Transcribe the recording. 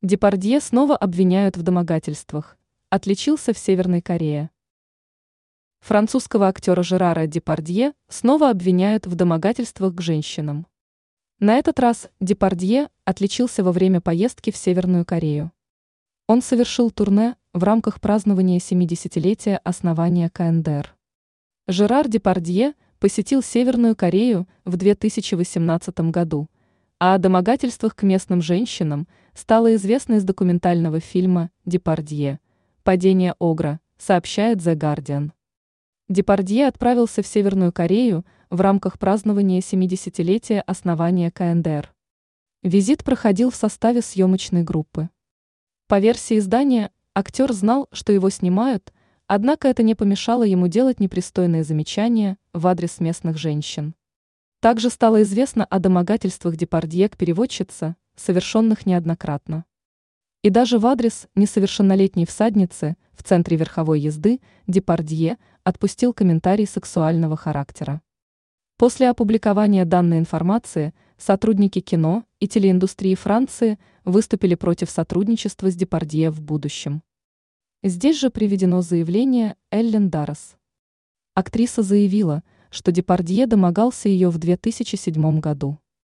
Депардье снова обвиняют в домогательствах. Отличился в Северной Корее. Французского актера Жерара Депардье снова обвиняют в домогательствах к женщинам. На этот раз Депардье отличился во время поездки в Северную Корею. Он совершил турне в рамках празднования 70-летия основания КНДР. Жерар Депардье посетил Северную Корею в 2018 году, а о домогательствах к местным женщинам стало известно из документального фильма «Депардье. Падение Огра», сообщает The Guardian. Депардье отправился в Северную Корею в рамках празднования 70-летия основания КНДР. Визит проходил в составе съемочной группы. По версии издания, актер знал, что его снимают, однако это не помешало ему делать непристойные замечания в адрес местных женщин. Также стало известно о домогательствах Депардье к переводчице, совершенных неоднократно. И даже в адрес несовершеннолетней всадницы в центре верховой езды Депардье отпустил комментарий сексуального характера. После опубликования данной информации сотрудники кино и телеиндустрии Франции выступили против сотрудничества с Депардье в будущем. Здесь же приведено заявление Эллен Даррес. Актриса заявила, что Депардье домогался ее в 2007 году.